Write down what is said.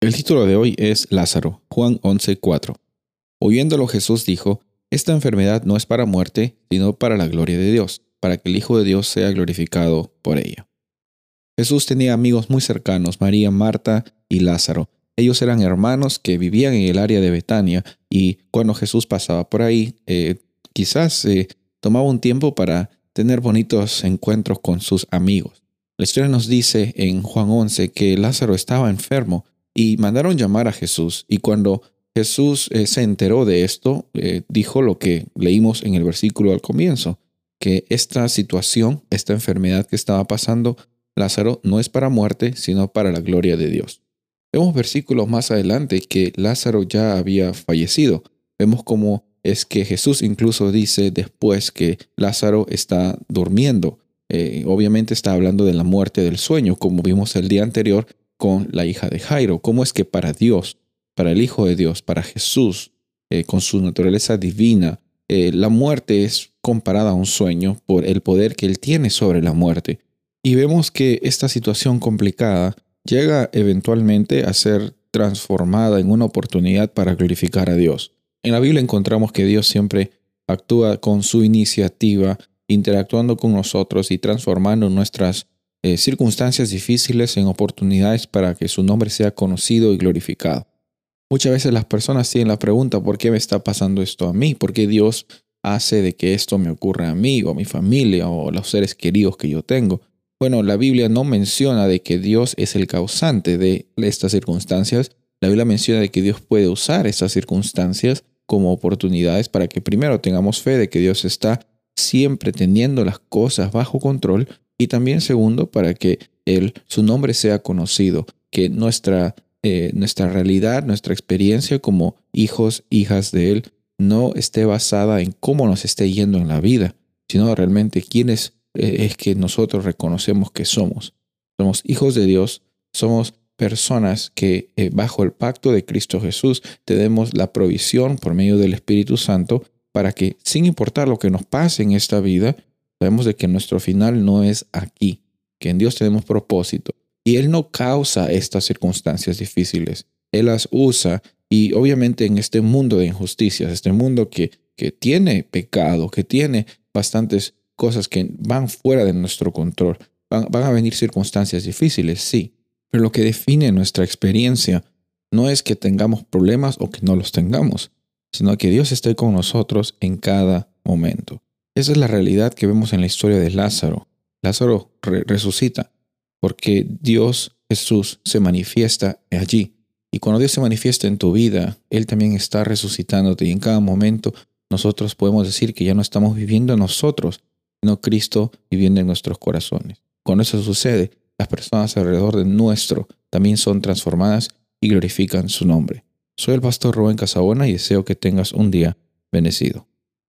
El título de hoy es Lázaro, Juan 11:4. Oyéndolo Jesús dijo, Esta enfermedad no es para muerte, sino para la gloria de Dios, para que el Hijo de Dios sea glorificado por ella. Jesús tenía amigos muy cercanos, María, Marta y Lázaro. Ellos eran hermanos que vivían en el área de Betania y cuando Jesús pasaba por ahí, eh, quizás eh, tomaba un tiempo para tener bonitos encuentros con sus amigos. La historia nos dice en Juan 11 que Lázaro estaba enfermo y mandaron llamar a Jesús. Y cuando Jesús eh, se enteró de esto, eh, dijo lo que leímos en el versículo al comienzo, que esta situación, esta enfermedad que estaba pasando Lázaro no es para muerte, sino para la gloria de Dios. Vemos versículos más adelante que Lázaro ya había fallecido. Vemos cómo es que Jesús incluso dice después que Lázaro está durmiendo. Eh, obviamente está hablando de la muerte del sueño, como vimos el día anterior con la hija de Jairo. ¿Cómo es que para Dios, para el Hijo de Dios, para Jesús, eh, con su naturaleza divina, eh, la muerte es comparada a un sueño por el poder que Él tiene sobre la muerte? Y vemos que esta situación complicada llega eventualmente a ser transformada en una oportunidad para glorificar a Dios. En la Biblia encontramos que Dios siempre actúa con su iniciativa, interactuando con nosotros y transformando nuestras eh, circunstancias difíciles en oportunidades para que su nombre sea conocido y glorificado. Muchas veces las personas tienen la pregunta, ¿por qué me está pasando esto a mí? ¿Por qué Dios hace de que esto me ocurra a mí o a mi familia o a los seres queridos que yo tengo? Bueno, la Biblia no menciona de que Dios es el causante de estas circunstancias. La Biblia menciona de que Dios puede usar estas circunstancias como oportunidades para que primero tengamos fe de que Dios está siempre teniendo las cosas bajo control y también segundo, para que él, su nombre sea conocido, que nuestra, eh, nuestra realidad, nuestra experiencia como hijos, hijas de Él, no esté basada en cómo nos esté yendo en la vida, sino realmente quién es, eh, es que nosotros reconocemos que somos. Somos hijos de Dios, somos personas que eh, bajo el pacto de Cristo Jesús tenemos la provisión por medio del Espíritu Santo para que sin importar lo que nos pase en esta vida, Sabemos de que nuestro final no es aquí, que en Dios tenemos propósito. Y Él no causa estas circunstancias difíciles. Él las usa y obviamente en este mundo de injusticias, este mundo que, que tiene pecado, que tiene bastantes cosas que van fuera de nuestro control, van, van a venir circunstancias difíciles, sí. Pero lo que define nuestra experiencia no es que tengamos problemas o que no los tengamos, sino que Dios esté con nosotros en cada momento. Esa es la realidad que vemos en la historia de Lázaro. Lázaro resucita porque Dios Jesús se manifiesta allí. Y cuando Dios se manifiesta en tu vida, Él también está resucitándote. Y en cada momento nosotros podemos decir que ya no estamos viviendo nosotros, sino Cristo viviendo en nuestros corazones. Cuando eso sucede, las personas alrededor de nuestro también son transformadas y glorifican su nombre. Soy el pastor Rubén Casabona y deseo que tengas un día bendecido.